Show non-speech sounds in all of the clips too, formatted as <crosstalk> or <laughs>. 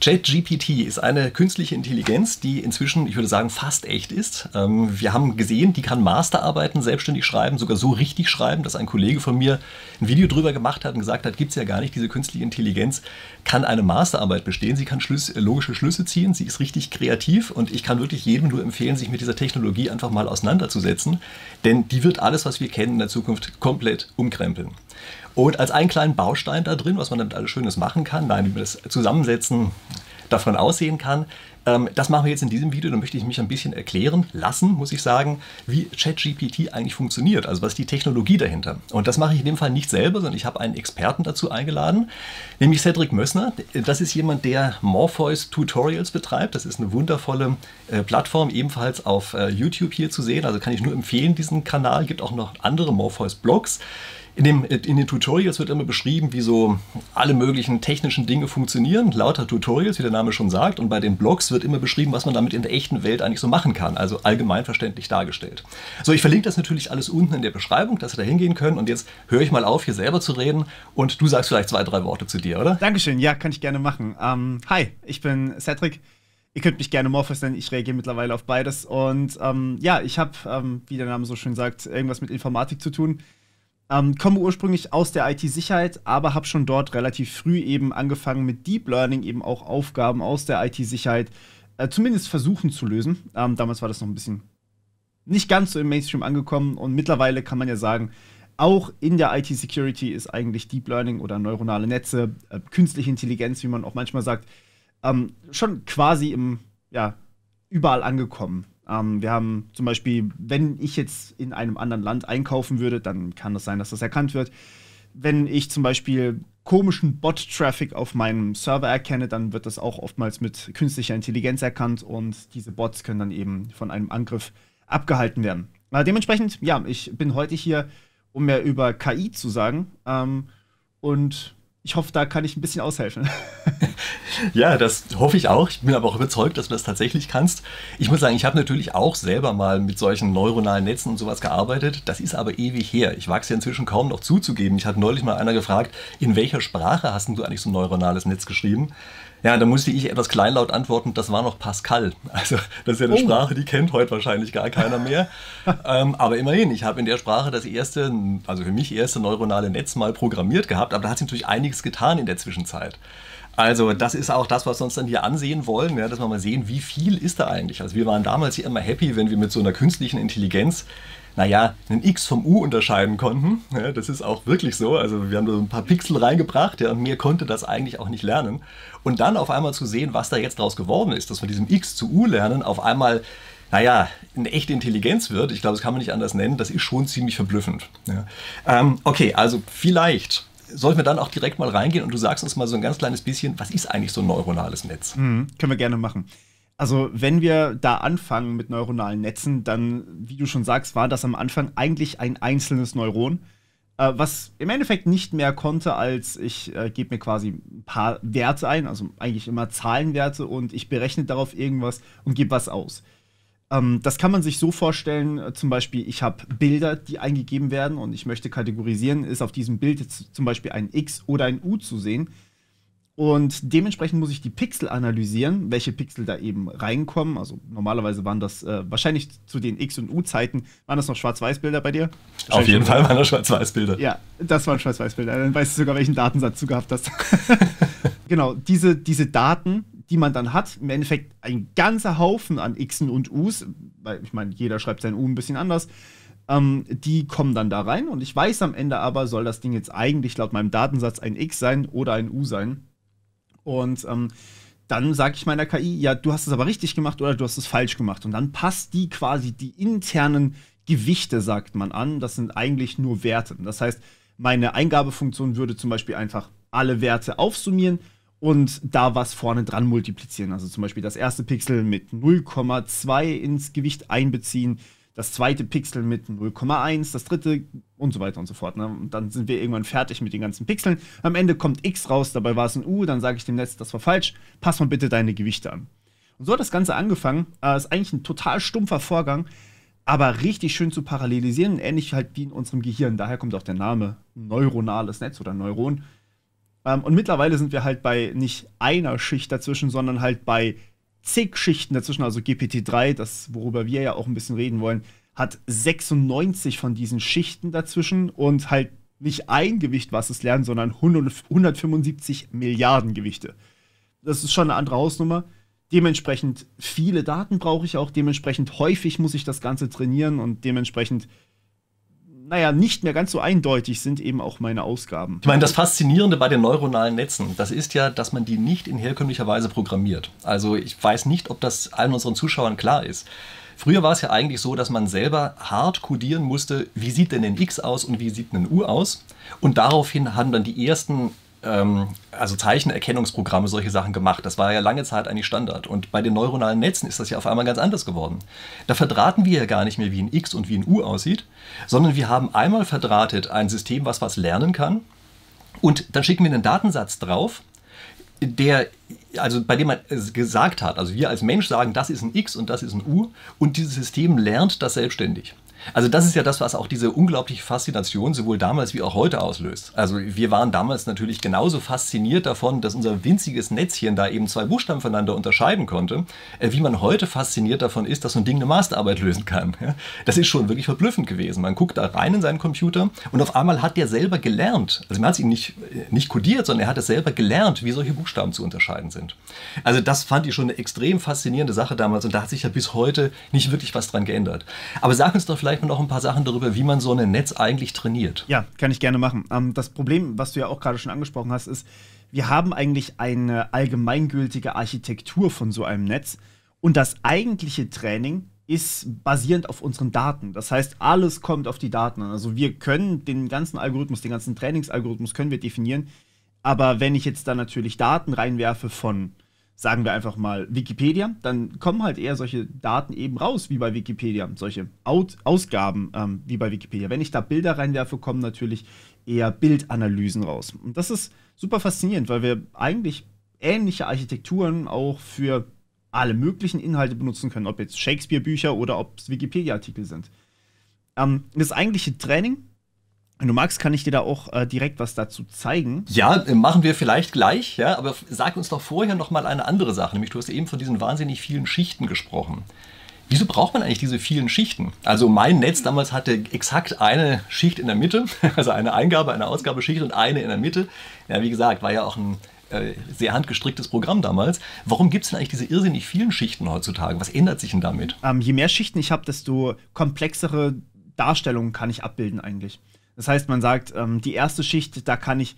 ChatGPT ist eine künstliche Intelligenz, die inzwischen, ich würde sagen, fast echt ist. Ähm, wir haben gesehen, die kann Masterarbeiten selbstständig schreiben, sogar so richtig schreiben, dass ein Kollege von mir ein Video drüber gemacht hat und gesagt hat, gibt es ja gar nicht, diese künstliche Intelligenz kann eine Masterarbeit bestehen, sie kann Schlüsse, logische Schlüsse ziehen, sie ist richtig kreativ und ich kann wirklich jedem nur empfehlen, sich mit dieser Technologie einfach mal auseinanderzusetzen, denn die wird alles, was wir kennen, in der Zukunft komplett umkrempeln. Und als einen kleinen Baustein da drin, was man damit alles Schönes machen kann, nein, wie man das Zusammensetzen davon aussehen kann, ähm, das machen wir jetzt in diesem Video. Da möchte ich mich ein bisschen erklären lassen, muss ich sagen, wie ChatGPT eigentlich funktioniert. Also was ist die Technologie dahinter? Und das mache ich in dem Fall nicht selber, sondern ich habe einen Experten dazu eingeladen, nämlich Cedric Mössner. Das ist jemand, der Morpheus Tutorials betreibt. Das ist eine wundervolle äh, Plattform, ebenfalls auf äh, YouTube hier zu sehen. Also kann ich nur empfehlen, diesen Kanal. Es Gibt auch noch andere Morpheus Blogs. In, dem, in den Tutorials wird immer beschrieben, wie so alle möglichen technischen Dinge funktionieren. Lauter Tutorials, wie der Name schon sagt. Und bei den Blogs wird immer beschrieben, was man damit in der echten Welt eigentlich so machen kann. Also allgemein verständlich dargestellt. So, ich verlinke das natürlich alles unten in der Beschreibung, dass Sie da hingehen können. Und jetzt höre ich mal auf, hier selber zu reden. Und du sagst vielleicht zwei, drei Worte zu dir, oder? Dankeschön. Ja, kann ich gerne machen. Ähm, hi, ich bin Cedric. Ihr könnt mich gerne Morphos nennen, ich reagiere mittlerweile auf beides. Und ähm, ja, ich habe, ähm, wie der Name so schön sagt, irgendwas mit Informatik zu tun. Ähm, komme ursprünglich aus der IT-Sicherheit, aber habe schon dort relativ früh eben angefangen mit Deep Learning eben auch Aufgaben aus der IT-Sicherheit äh, zumindest versuchen zu lösen. Ähm, damals war das noch ein bisschen nicht ganz so im Mainstream angekommen und mittlerweile kann man ja sagen, auch in der IT-Security ist eigentlich Deep Learning oder neuronale Netze, äh, künstliche Intelligenz, wie man auch manchmal sagt, ähm, schon quasi im, ja, überall angekommen. Ähm, wir haben zum Beispiel, wenn ich jetzt in einem anderen Land einkaufen würde, dann kann das sein, dass das erkannt wird. Wenn ich zum Beispiel komischen Bot-Traffic auf meinem Server erkenne, dann wird das auch oftmals mit künstlicher Intelligenz erkannt und diese Bots können dann eben von einem Angriff abgehalten werden. Äh, dementsprechend, ja, ich bin heute hier, um mehr über KI zu sagen. Ähm, und ich hoffe, da kann ich ein bisschen aushelfen. <laughs> ja, das hoffe ich auch. Ich bin aber auch überzeugt, dass du das tatsächlich kannst. Ich muss sagen, ich habe natürlich auch selber mal mit solchen neuronalen Netzen und sowas gearbeitet. Das ist aber ewig her. Ich wage es ja inzwischen kaum noch zuzugeben. Ich hatte neulich mal einer gefragt, in welcher Sprache hast du eigentlich so ein neuronales Netz geschrieben? Ja, da musste ich etwas kleinlaut antworten, das war noch Pascal. <laughs> Also das ist ja eine oh. Sprache, die kennt heute wahrscheinlich gar keiner mehr. <laughs> ähm, aber immerhin, ich habe in der Sprache das erste, also für mich erste neuronale Netz mal programmiert gehabt, aber da hat sich natürlich einiges getan in der Zwischenzeit. Also das ist auch das, was wir uns dann hier ansehen wollen, ja, dass wir mal sehen, wie viel ist da eigentlich. Also wir waren damals hier immer happy, wenn wir mit so einer künstlichen Intelligenz naja, einen X vom U unterscheiden konnten. Ja, das ist auch wirklich so. Also wir haben da so ein paar Pixel reingebracht ja, und mir konnte das eigentlich auch nicht lernen. Und dann auf einmal zu sehen, was da jetzt draus geworden ist, dass von diesem X zu U lernen auf einmal naja, eine echte Intelligenz wird, ich glaube, das kann man nicht anders nennen, das ist schon ziemlich verblüffend. Ja. Ähm, okay, also vielleicht sollten wir dann auch direkt mal reingehen und du sagst uns mal so ein ganz kleines bisschen, was ist eigentlich so ein neuronales Netz? Mhm, können wir gerne machen. Also, wenn wir da anfangen mit neuronalen Netzen, dann, wie du schon sagst, war das am Anfang eigentlich ein einzelnes Neuron, äh, was im Endeffekt nicht mehr konnte, als ich äh, gebe mir quasi ein paar Werte ein, also eigentlich immer Zahlenwerte und ich berechne darauf irgendwas und gebe was aus. Ähm, das kann man sich so vorstellen, äh, zum Beispiel, ich habe Bilder, die eingegeben werden und ich möchte kategorisieren, ist auf diesem Bild jetzt zum Beispiel ein X oder ein U zu sehen und dementsprechend muss ich die Pixel analysieren, welche Pixel da eben reinkommen. Also normalerweise waren das äh, wahrscheinlich zu den X- und U-Zeiten, waren das noch Schwarz-Weiß-Bilder bei dir? Auf jeden Fall waren das Schwarz-Weiß-Bilder. Ja, das waren Schwarz-Weiß-Bilder. Dann weißt du sogar, welchen Datensatz du gehabt hast. <laughs> genau, diese, diese Daten, die man dann hat, im Endeffekt ein ganzer Haufen an Xen und Us, weil ich meine, jeder schreibt sein U ein bisschen anders, ähm, die kommen dann da rein und ich weiß am Ende aber, soll das Ding jetzt eigentlich laut meinem Datensatz ein X sein oder ein U sein. Und ähm, dann sage ich meiner KI, ja, du hast es aber richtig gemacht oder du hast es falsch gemacht. Und dann passt die quasi die internen Gewichte, sagt man an. Das sind eigentlich nur Werte. Das heißt, meine Eingabefunktion würde zum Beispiel einfach alle Werte aufsummieren und da was vorne dran multiplizieren. Also zum Beispiel das erste Pixel mit 0,2 ins Gewicht einbeziehen, das zweite Pixel mit 0,1, das dritte und so weiter und so fort. Ne? Und dann sind wir irgendwann fertig mit den ganzen Pixeln. Am Ende kommt X raus, dabei war es ein U, dann sage ich dem Netz, das war falsch, pass mal bitte deine Gewichte an. Und so hat das Ganze angefangen. Äh, ist eigentlich ein total stumpfer Vorgang, aber richtig schön zu parallelisieren, ähnlich halt wie in unserem Gehirn. Daher kommt auch der Name neuronales Netz oder Neuron. Ähm, und mittlerweile sind wir halt bei nicht einer Schicht dazwischen, sondern halt bei zig Schichten dazwischen. Also GPT-3, das, worüber wir ja auch ein bisschen reden wollen, hat 96 von diesen Schichten dazwischen und halt nicht ein Gewicht, was es lernt, sondern 100, 175 Milliarden Gewichte. Das ist schon eine andere Hausnummer. Dementsprechend viele Daten brauche ich auch, dementsprechend häufig muss ich das Ganze trainieren und dementsprechend naja, nicht mehr ganz so eindeutig sind eben auch meine Ausgaben. Ich meine, das Faszinierende bei den neuronalen Netzen, das ist ja, dass man die nicht in herkömmlicher Weise programmiert. Also ich weiß nicht, ob das allen unseren Zuschauern klar ist. Früher war es ja eigentlich so, dass man selber hart kodieren musste, wie sieht denn ein X aus und wie sieht ein U aus. Und daraufhin haben dann die ersten ähm, also Zeichenerkennungsprogramme solche Sachen gemacht. Das war ja lange Zeit eigentlich Standard. Und bei den neuronalen Netzen ist das ja auf einmal ganz anders geworden. Da verdrahten wir ja gar nicht mehr, wie ein X und wie ein U aussieht, sondern wir haben einmal verdrahtet ein System, was was lernen kann. Und dann schicken wir einen Datensatz drauf, der, also bei dem man gesagt hat, also wir als Mensch sagen, das ist ein X und das ist ein U und dieses System lernt das selbstständig. Also das ist ja das, was auch diese unglaubliche Faszination sowohl damals wie auch heute auslöst. Also wir waren damals natürlich genauso fasziniert davon, dass unser winziges Netzchen da eben zwei Buchstaben voneinander unterscheiden konnte, äh, wie man heute fasziniert davon ist, dass so ein Ding eine Masterarbeit lösen kann. Das ist schon wirklich verblüffend gewesen. Man guckt da rein in seinen Computer und auf einmal hat der selber gelernt, also man hat es ihm nicht, äh, nicht kodiert, sondern er hat es selber gelernt, wie solche Buchstaben zu unterscheiden sind. Also das fand ich schon eine extrem faszinierende Sache damals und da hat sich ja bis heute nicht wirklich was dran geändert. Aber sag uns doch vielleicht, vielleicht noch ein paar Sachen darüber, wie man so ein Netz eigentlich trainiert. Ja, kann ich gerne machen. Ähm, das Problem, was du ja auch gerade schon angesprochen hast, ist, wir haben eigentlich eine allgemeingültige Architektur von so einem Netz und das eigentliche Training ist basierend auf unseren Daten. Das heißt, alles kommt auf die Daten an. Also wir können den ganzen Algorithmus, den ganzen Trainingsalgorithmus können wir definieren, aber wenn ich jetzt da natürlich Daten reinwerfe von sagen wir einfach mal Wikipedia, dann kommen halt eher solche Daten eben raus wie bei Wikipedia, solche Out Ausgaben ähm, wie bei Wikipedia. Wenn ich da Bilder reinwerfe, kommen natürlich eher Bildanalysen raus. Und das ist super faszinierend, weil wir eigentlich ähnliche Architekturen auch für alle möglichen Inhalte benutzen können, ob jetzt Shakespeare-Bücher oder ob es Wikipedia-Artikel sind. Ähm, das eigentliche Training wenn du magst, kann ich dir da auch äh, direkt was dazu zeigen. Ja, äh, machen wir vielleicht gleich, ja, aber sag uns doch vorher noch mal eine andere Sache, nämlich du hast eben von diesen wahnsinnig vielen Schichten gesprochen. Wieso braucht man eigentlich diese vielen Schichten? Also mein Netz damals hatte exakt eine Schicht in der Mitte, <laughs> also eine Eingabe, eine Ausgabeschicht und eine in der Mitte. Ja, wie gesagt, war ja auch ein äh, sehr handgestricktes Programm damals. Warum gibt es denn eigentlich diese irrsinnig vielen Schichten heutzutage? Was ändert sich denn damit? Ähm, je mehr Schichten ich habe, desto komplexere Darstellungen kann ich abbilden eigentlich. Das heißt, man sagt, ähm, die erste Schicht, da kann ich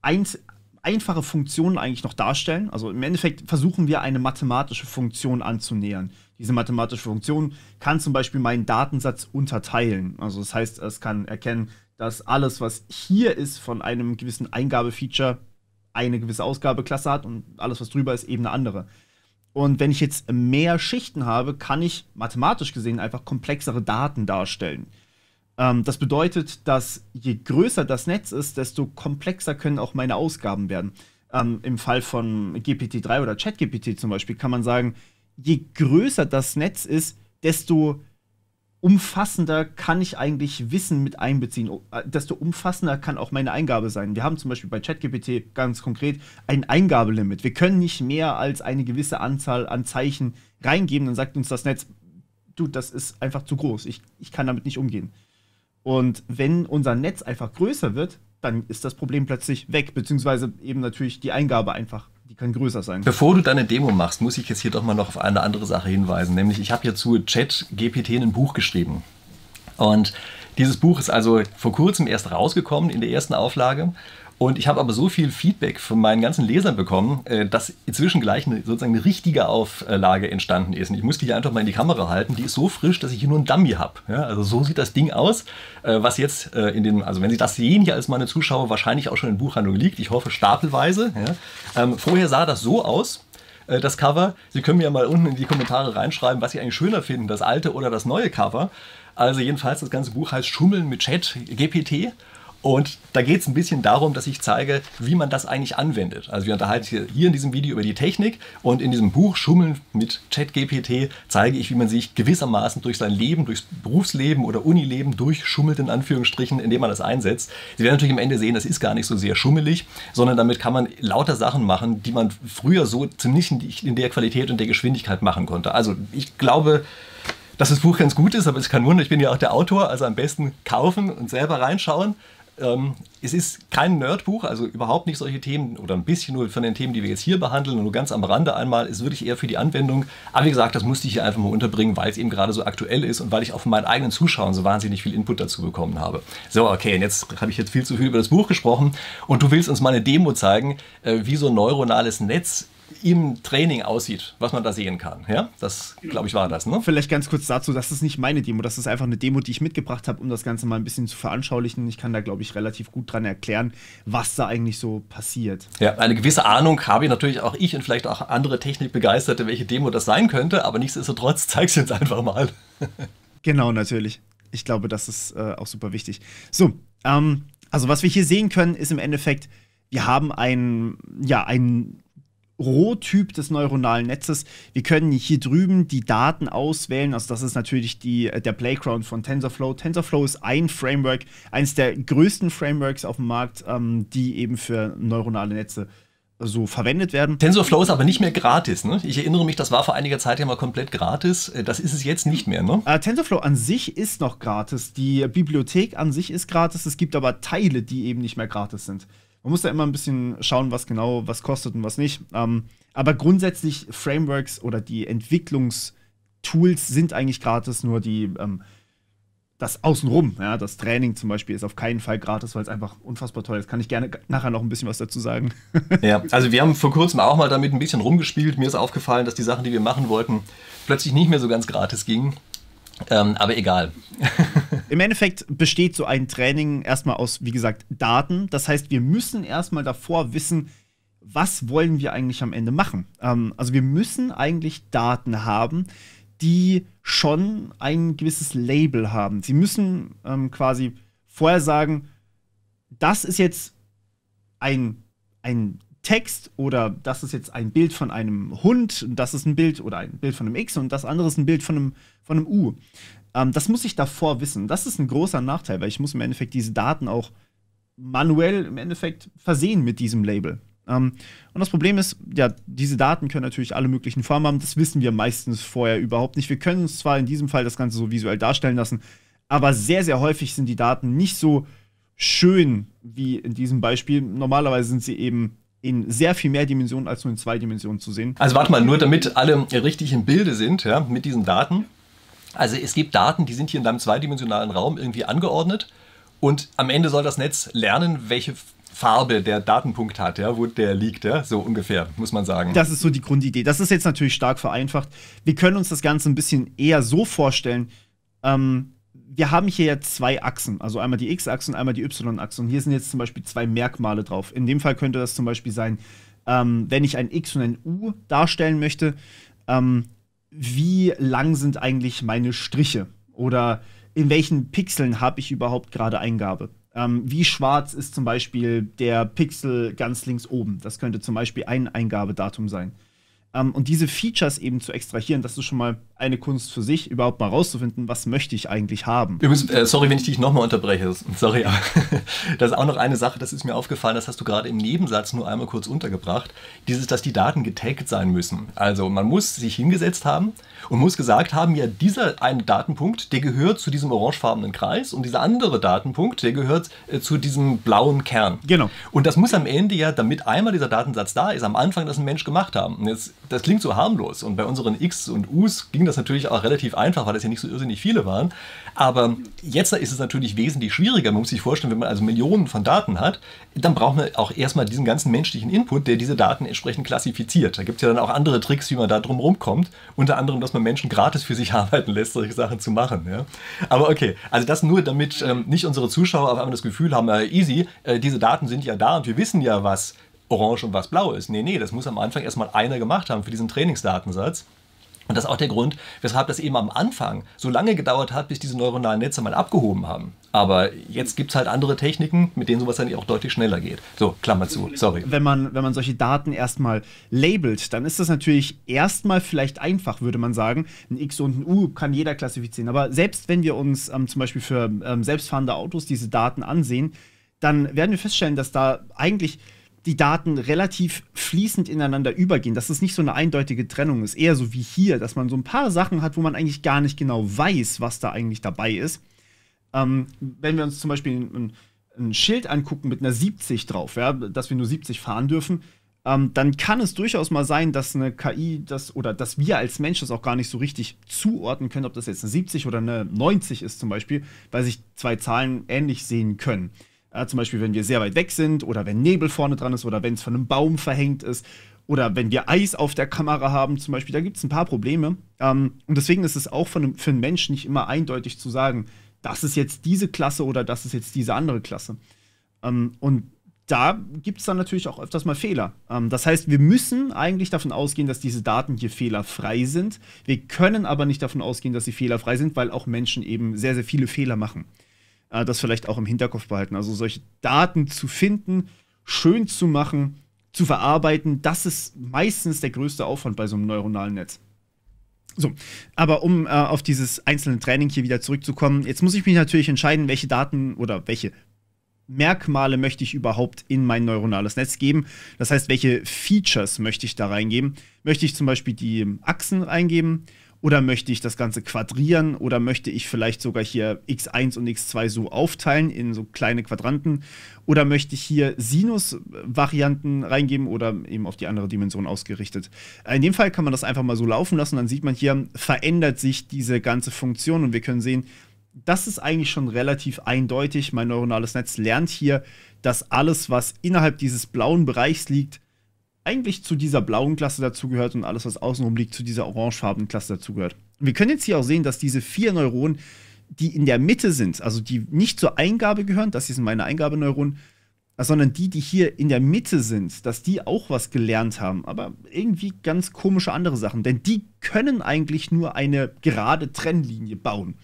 eins, einfache Funktionen eigentlich noch darstellen. Also im Endeffekt versuchen wir eine mathematische Funktion anzunähern. Diese mathematische Funktion kann zum Beispiel meinen Datensatz unterteilen. Also das heißt, es kann erkennen, dass alles, was hier ist von einem gewissen Eingabefeature, eine gewisse Ausgabeklasse hat und alles, was drüber ist, eben eine andere. Und wenn ich jetzt mehr Schichten habe, kann ich mathematisch gesehen einfach komplexere Daten darstellen. Ähm, das bedeutet, dass je größer das Netz ist, desto komplexer können auch meine Ausgaben werden. Ähm, Im Fall von GPT-3 oder ChatGPT zum Beispiel kann man sagen, je größer das Netz ist, desto umfassender kann ich eigentlich Wissen mit einbeziehen, äh, desto umfassender kann auch meine Eingabe sein. Wir haben zum Beispiel bei ChatGPT ganz konkret ein Eingabelimit. Wir können nicht mehr als eine gewisse Anzahl an Zeichen reingeben, dann sagt uns das Netz, du, das ist einfach zu groß, ich, ich kann damit nicht umgehen. Und wenn unser Netz einfach größer wird, dann ist das Problem plötzlich weg, beziehungsweise eben natürlich die Eingabe einfach, die kann größer sein. Bevor du deine Demo machst, muss ich jetzt hier doch mal noch auf eine andere Sache hinweisen, nämlich ich habe hier zu Chat GPT ein Buch geschrieben. Und dieses Buch ist also vor kurzem erst rausgekommen in der ersten Auflage und ich habe aber so viel Feedback von meinen ganzen Lesern bekommen, äh, dass inzwischen gleich eine, sozusagen eine richtige Auflage entstanden ist. Und ich muss die einfach mal in die Kamera halten. Die ist so frisch, dass ich hier nur ein Dummy habe. Ja, also so sieht das Ding aus, äh, was jetzt äh, in den, also wenn Sie das sehen hier als meine Zuschauer, wahrscheinlich auch schon in Buchhandlung liegt. Ich hoffe stapelweise. Ja. Ähm, vorher sah das so aus das Cover. Sie können mir ja mal unten in die Kommentare reinschreiben, was Sie eigentlich schöner finden, das alte oder das neue Cover. Also jedenfalls, das ganze Buch heißt Schummeln mit Chat GPT Und da geht es ein bisschen darum, dass ich zeige, wie man das eigentlich anwendet. Also wir unterhalten hier, hier in diesem Video über die Technik und in diesem Buch Schummeln mit ChatGPT zeige ich, wie man sich gewissermaßen durch sein Leben, durchs Berufsleben oder Unileben durchschummelt, in Anführungsstrichen, indem man das einsetzt. Sie werden natürlich am Ende sehen, das ist gar nicht so sehr schummelig, sondern damit kann man lauter Sachen machen, die man früher so ziemlich in der Qualität und der Geschwindigkeit machen konnte. Also ich glaube, dass das Buch ganz gut ist, aber es ist kein Wunder, ich bin ja auch der Autor, also am besten kaufen und selber reinschauen. Ähm, es ist kein Nerdbuch, also überhaupt nicht solche Themen oder ein bisschen nur von den Themen, die wir jetzt hier behandeln, nur ganz am Rande einmal, ist wirklich eher für die Anwendung. Aber wie gesagt, das musste ich hier einfach mal unterbringen, weil es eben gerade so aktuell ist und weil ich auch von meinen eigenen Zuschauern so wahnsinnig viel Input dazu bekommen habe. So, okay, und jetzt habe ich jetzt viel zu viel über das Buch gesprochen und du willst uns mal eine Demo zeigen, äh, wie so ein neuronales Netz im Training aussieht, was man da sehen kann. Ja, das glaube ich war das. Ne? Vielleicht ganz kurz dazu, das ist nicht meine Demo, das ist einfach eine Demo, die ich mitgebracht habe, um das Ganze mal ein bisschen zu veranschaulichen. Ich kann da glaube ich relativ gut dran erklären, was da eigentlich so passiert. Ja, eine gewisse Ahnung habe ich natürlich auch ich und vielleicht auch andere Technikbegeisterte, welche Demo das sein könnte, aber nichtsdestotrotz <laughs> zeig es jetzt einfach mal. genau, natürlich. Ich glaube, das ist äh, auch super wichtig. So, ähm, also was wir hier sehen können, ist im Endeffekt, wir haben ein, ja, ein Rohtyp des neuronalen Netzes. Wir können hier drüben die Daten auswählen. Also das ist natürlich die, äh, der Playground von TensorFlow. TensorFlow ist ein Framework, eines der größten Frameworks auf dem Markt, ähm, die eben für neuronale Netze so verwendet werden. TensorFlow ist aber nicht mehr gratis. Ne? Ich erinnere mich, das war vor einiger Zeit ja mal komplett gratis. Äh, das ist es jetzt nicht mehr. Ne? Uh, TensorFlow an sich ist noch gratis. Die Bibliothek an sich ist gratis. Es gibt aber Teile, die eben nicht mehr gratis sind. Man muss da immer ein bisschen schauen, was genau was kostet und was nicht. Ähm, aber grundsätzlich Frameworks oder die Entwicklungstools sind eigentlich gratis, nur die ähm, das Außenrum, ja, das Training zum Beispiel ist auf keinen Fall gratis, weil es einfach unfassbar teuer ist. Kann ich gerne nachher noch ein bisschen was dazu sagen. <laughs> ja, also wir haben vor kurzem auch mal damit ein bisschen rumgespielt. Mir ist aufgefallen, dass die Sachen, die wir machen wollten, plötzlich nicht mehr so ganz gratis gingen. Ähm, aber egal. <laughs> Im Endeffekt besteht so ein Training erstmal aus, wie gesagt, Daten. Das heißt, wir müssen erstmal davor wissen, was wollen wir eigentlich am Ende machen. Ähm, also wir müssen eigentlich Daten haben, die schon ein gewisses Label haben. Sie müssen ähm, quasi vorher sagen, das ist jetzt ein, ein Text oder das ist jetzt ein Bild von einem Hund und das ist ein Bild oder ein Bild von einem X und das andere ist ein Bild von einem, von einem U. Ähm, das muss ich davor wissen. Das ist ein großer Nachteil, weil ich muss im Endeffekt diese Daten auch manuell im Endeffekt versehen mit diesem Label. Ähm, und das Problem ist, ja, diese Daten können natürlich alle möglichen Formen haben. Das wissen wir meistens vorher überhaupt nicht. Wir können uns zwar in diesem Fall das Ganze so visuell darstellen lassen, aber sehr, sehr häufig sind die Daten nicht so schön wie in diesem Beispiel. Normalerweise sind sie eben in sehr viel mehr Dimensionen als nur in zwei Dimensionen zu sehen. Also warte mal, nur damit alle richtig im Bilde sind, ja, mit diesen Daten. Also es gibt Daten, die sind hier in deinem zweidimensionalen Raum irgendwie angeordnet und am Ende soll das Netz lernen, welche Farbe der Datenpunkt hat, ja, wo der liegt, ja, so ungefähr, muss man sagen. Das ist so die Grundidee. Das ist jetzt natürlich stark vereinfacht. Wir können uns das Ganze ein bisschen eher so vorstellen, ähm, wir haben hier jetzt zwei Achsen, also einmal die X-Achse und einmal die Y-Achse. Und hier sind jetzt zum Beispiel zwei Merkmale drauf. In dem Fall könnte das zum Beispiel sein, ähm, wenn ich ein X und ein U darstellen möchte, ähm, wie lang sind eigentlich meine Striche? Oder in welchen Pixeln habe ich überhaupt gerade Eingabe? Ähm, wie schwarz ist zum Beispiel der Pixel ganz links oben? Das könnte zum Beispiel ein Eingabedatum sein. Ähm, und diese Features eben zu extrahieren, das ist schon mal eine Kunst für sich, überhaupt mal rauszufinden, was möchte ich eigentlich haben. Übrigens, äh, sorry, wenn ich dich nochmal unterbreche. Sorry, aber <laughs> das ist auch noch eine Sache, das ist mir aufgefallen, das hast du gerade im Nebensatz nur einmal kurz untergebracht. Dieses, dass die Daten getaggt sein müssen. Also man muss sich hingesetzt haben und muss gesagt haben, ja, dieser eine Datenpunkt, der gehört zu diesem orangefarbenen Kreis und dieser andere Datenpunkt, der gehört äh, zu diesem blauen Kern. Genau. Und das muss am Ende ja, damit einmal dieser Datensatz da ist, am Anfang das ein Mensch gemacht haben. Und jetzt, das klingt so harmlos und bei unseren X und Us ging das natürlich auch relativ einfach, weil das ja nicht so irrsinnig viele waren. Aber jetzt ist es natürlich wesentlich schwieriger. Man muss sich vorstellen, wenn man also Millionen von Daten hat, dann braucht man auch erstmal diesen ganzen menschlichen Input, der diese Daten entsprechend klassifiziert. Da gibt es ja dann auch andere Tricks, wie man da drum rumkommt. Unter anderem, dass man Menschen gratis für sich <laughs> arbeiten lässt, solche Sachen zu machen. Ja? Aber okay, also das nur, damit ähm, nicht unsere Zuschauer auf einmal das Gefühl haben, äh, easy, äh, diese Daten sind ja da und wir wissen ja, was orange und was blau ist. Nee, nee, das muss am Anfang erstmal einer gemacht haben für diesen Trainingsdatensatz. Und das ist auch der Grund, weshalb das eben am Anfang so lange gedauert hat, bis diese neuronalen Netze mal abgehoben haben. Aber jetzt gibt es halt andere Techniken, mit denen sowas dann auch deutlich schneller geht. So, Klammer zu, sorry. Wenn man, wenn man solche Daten erstmal labelt, dann ist das natürlich erstmal vielleicht einfach, würde man sagen. Ein X und ein U kann jeder klassifizieren. Aber selbst wenn wir uns ähm, zum Beispiel für ähm, selbstfahrende Autos diese Daten ansehen, dann werden wir feststellen, dass da eigentlich die Daten relativ fließend ineinander übergehen, dass es nicht so eine eindeutige Trennung ist. Eher so wie hier, dass man so ein paar Sachen hat, wo man eigentlich gar nicht genau weiß, was da eigentlich dabei ist. Ähm, wenn wir uns zum Beispiel ein, ein, Schild angucken mit einer 70 drauf, ja, dass wir nur 70 fahren dürfen, ähm, dann kann es durchaus mal sein, dass eine KI das oder dass wir als Mensch das auch gar nicht so richtig zuordnen können, ob das jetzt eine 70 oder eine 90 ist zum Beispiel, weil sich zwei Zahlen ähnlich sehen können. Äh, zum Beispiel, wenn wir sehr weit weg sind oder wenn Nebel vorne dran ist oder wenn es von einem Baum verhängt ist oder wenn wir Eis auf der Kamera haben, zum Beispiel, da gibt es ein paar Probleme. Ähm, und deswegen ist es auch einem, für einen Menschen nicht immer eindeutig zu sagen, das ist jetzt diese Klasse oder das ist jetzt diese andere Klasse. Ähm, und da gibt es dann natürlich auch öfters mal Fehler. Ähm, das heißt, wir müssen eigentlich davon ausgehen, dass diese Daten hier fehlerfrei sind. Wir können aber nicht davon ausgehen, dass sie fehlerfrei sind, weil auch Menschen eben sehr, sehr viele Fehler machen äh, das vielleicht auch im Hinterkopf behalten. Also solche Daten zu finden, schön zu machen, zu verarbeiten, das ist meistens der größte Aufwand bei so einem neuronalen Netz. So, aber um äh, auf dieses einzelne Training hier wieder zurückzukommen, jetzt muss ich mich natürlich entscheiden, welche Daten oder welche Merkmale möchte ich überhaupt in mein neuronales Netz geben. Das heißt, welche Features möchte ich da reingeben? Möchte ich zum Beispiel die Achsen reingeben? Oder möchte ich das Ganze quadrieren? Oder möchte ich vielleicht sogar hier x1 und x2 so aufteilen in so kleine Quadranten? Oder möchte ich hier Sinus-Varianten reingeben oder eben auf die andere Dimension ausgerichtet? In dem Fall kann man das einfach mal so laufen lassen. Dann sieht man hier, verändert sich diese ganze Funktion und wir können sehen, das ist eigentlich schon relativ eindeutig. Mein neuronales Netz lernt hier, dass alles, was innerhalb dieses blauen Bereichs liegt, eigentlich zu dieser blauen Klasse dazugehört und alles, was außenrum liegt, zu dieser orangefarbenen Klasse dazugehört. Wir können jetzt hier auch sehen, dass diese vier Neuronen, die in der Mitte sind, also die nicht zur Eingabe gehören, das hier sind meine Eingabeneuronen, sondern die, die hier in der Mitte sind, dass die auch was gelernt haben, aber irgendwie ganz komische andere Sachen, denn die können eigentlich nur eine gerade Trennlinie bauen.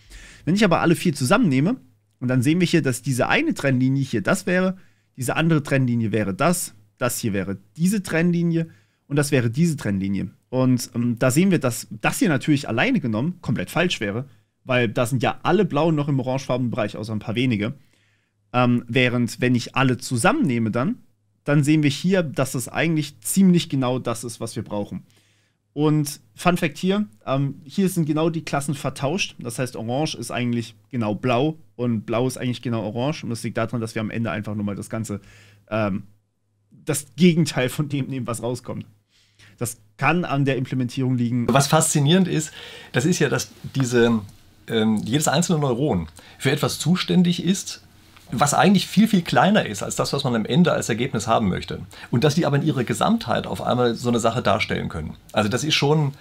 Wenn ich aber alle vier zusammennehme, und dann sehen wir hier, dass diese eine Trennlinie hier das wäre, diese andere Trennlinie wäre das, das hier wäre diese Trennlinie und das wäre diese Trennlinie. Und ähm, da sehen wir, dass das hier natürlich alleine genommen komplett falsch wäre, weil da sind ja alle blauen noch im orangefarbenen Bereich, außer ein paar wenige. Ähm, während, wenn ich alle zusammennehme, dann, dann sehen wir hier, dass es eigentlich ziemlich genau das ist, was wir brauchen. Und Fun Fact hier: ähm, hier sind genau die Klassen vertauscht. Das heißt, Orange ist eigentlich genau blau und blau ist eigentlich genau orange. Und das liegt daran, dass wir am Ende einfach nur mal das Ganze ähm, das Gegenteil von dem nehmen, was rauskommt. Das kann an der Implementierung liegen. Was faszinierend ist, das ist ja, dass diese, ähm, jedes einzelne Neuron für etwas zuständig ist, was eigentlich viel, viel kleiner ist als das, was man am Ende als Ergebnis haben möchte. Und dass die aber in ihrer Gesamtheit auf einmal so eine Sache darstellen können. Also das ist schon,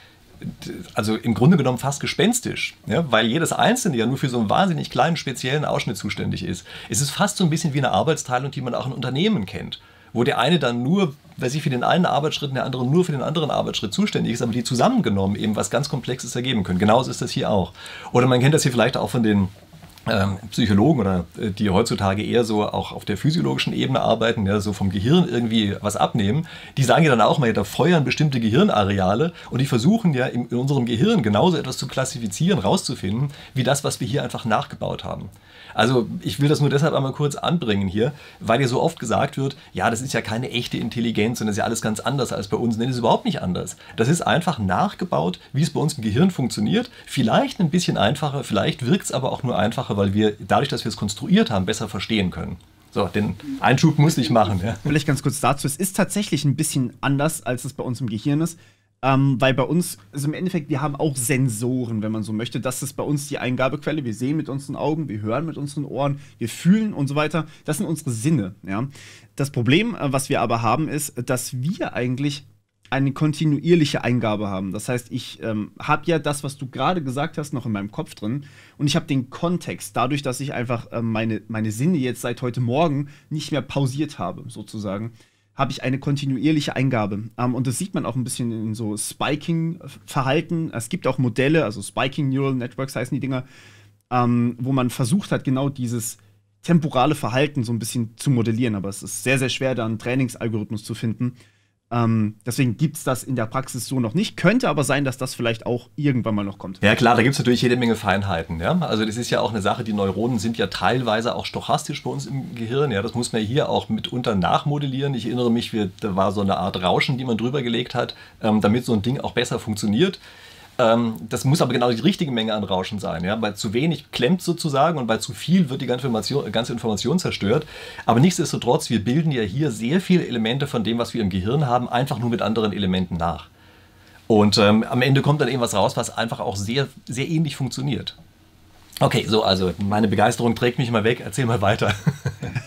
also im Grunde genommen fast gespenstisch, ja, weil jedes Einzelne ja nur für so einen wahnsinnig kleinen speziellen Ausschnitt zuständig ist. Es ist fast so ein bisschen wie eine Arbeitsteilung, die man auch in Unternehmen kennt wo der eine dann nur, weiß ich, für den einen Arbeitsschritt und der andere nur für den anderen Arbeitsschritt zuständig ist, aber die zusammengenommen eben was ganz Komplexes ergeben können. Genauso ist das hier auch. Oder man kennt das hier vielleicht auch von den ähm, Psychologen oder äh, die heutzutage eher so auch auf der physiologischen Ebene arbeiten, ja, so vom Gehirn irgendwie was abnehmen, die sagen ja dann auch mal, da feuern bestimmte Gehirnareale und die versuchen ja in unserem Gehirn genauso etwas zu klassifizieren, rauszufinden, wie das, was wir hier einfach nachgebaut haben. Also ich will das nur deshalb einmal kurz anbringen hier, weil ja so oft gesagt wird, ja, das ist ja keine echte Intelligenz und das ist ja alles ganz anders als bei uns. Nein, das ist überhaupt nicht anders. Das ist einfach nachgebaut, wie es bei uns im Gehirn funktioniert. Vielleicht ein bisschen einfacher, vielleicht wirkt es aber auch nur einfacher, weil wir dadurch, dass wir es konstruiert haben, besser verstehen können. So, den Einschub muss ich machen. Ja. Vielleicht ganz kurz dazu. Es ist tatsächlich ein bisschen anders, als es bei uns im Gehirn ist. Ähm, weil bei uns, also im Endeffekt, wir haben auch Sensoren, wenn man so möchte. Das ist bei uns die Eingabequelle. Wir sehen mit unseren Augen, wir hören mit unseren Ohren, wir fühlen und so weiter. Das sind unsere Sinne. Ja? Das Problem, äh, was wir aber haben, ist, dass wir eigentlich eine kontinuierliche Eingabe haben. Das heißt, ich ähm, habe ja das, was du gerade gesagt hast, noch in meinem Kopf drin und ich habe den Kontext, dadurch, dass ich einfach äh, meine, meine Sinne jetzt seit heute Morgen nicht mehr pausiert habe, sozusagen habe ich eine kontinuierliche Eingabe. Ähm, und das sieht man auch ein bisschen in so Spiking-Verhalten. Es gibt auch Modelle, also Spiking Neural Networks heißen die Dinger, ähm, wo man versucht hat, genau dieses temporale Verhalten so ein bisschen zu modellieren. Aber es ist sehr, sehr schwer, da einen Trainingsalgorithmus zu finden. Ähm, deswegen gibt es das in der Praxis so noch nicht. Könnte aber sein, dass das vielleicht auch irgendwann mal noch kommt. Ja klar, da gibt es natürlich jede Menge Feinheiten. Ja? Also das ist ja auch eine Sache, die Neuronen sind ja teilweise auch stochastisch bei uns im Gehirn. Ja? Das muss man hier auch mitunter nachmodellieren. Ich erinnere mich, da war so eine Art Rauschen, die man drüber gelegt hat, ähm, damit so ein Ding auch besser funktioniert. Ähm, das muss aber genau die richtige Menge an Rauschen sein. Ja? Weil zu wenig klemmt sozusagen und bei zu viel wird die ganze Information, ganze Information zerstört. Aber nichtsdestotrotz, wir bilden ja hier sehr viele Elemente von dem, was wir im Gehirn haben, einfach nur mit anderen Elementen nach. Und ähm, am Ende kommt dann irgendwas raus, was einfach auch sehr, sehr ähnlich funktioniert. Okay, so, also meine Begeisterung trägt mich mal weg. Erzähl mal weiter. <laughs>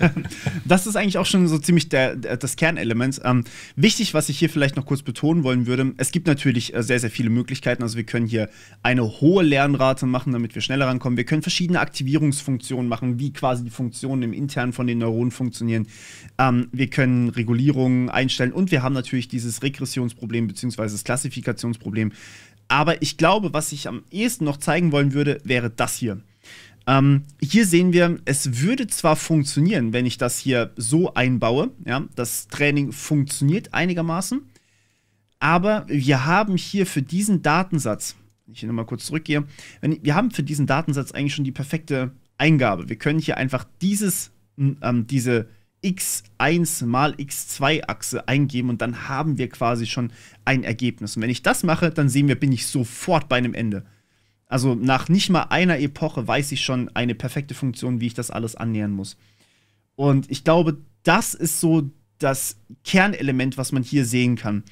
<laughs> das ist eigentlich auch schon so ziemlich der, der das Kernelement. Ähm, wichtig, was ich hier vielleicht noch kurz betonen wollen würde, es gibt natürlich äh, sehr, sehr viele Möglichkeiten. Also wir können hier eine hohe Lernrate machen, damit wir schneller rankommen. Wir können verschiedene Aktivierungsfunktionen machen, wie quasi die Funktionen im Internen von den Neuronen funktionieren. Ähm, wir können Regulierungen einstellen und wir haben natürlich dieses Regressionsproblem bzw. das Klassifikationsproblem. Aber ich glaube, was ich am ehesten noch zeigen wollen würde, wäre das hier. Ähm, hier sehen wir, es würde zwar funktionieren, wenn ich das hier so einbaue. Ja, das Training funktioniert einigermaßen. Aber wir haben hier für diesen Datensatz, wenn ich hier nochmal kurz zurückgehe, wenn, wir haben für diesen Datensatz eigentlich schon die perfekte Eingabe. Wir können hier einfach dieses, ähm, diese x1 mal x2 Achse eingeben und dann haben wir quasi schon ein Ergebnis. Und wenn ich das mache, dann sehen wir, bin ich sofort bei einem Ende. Also nach nicht mal einer Epoche weiß ich schon eine perfekte Funktion, wie ich das alles annähern muss. Und ich glaube, das ist so das Kernelement, was man hier sehen kann.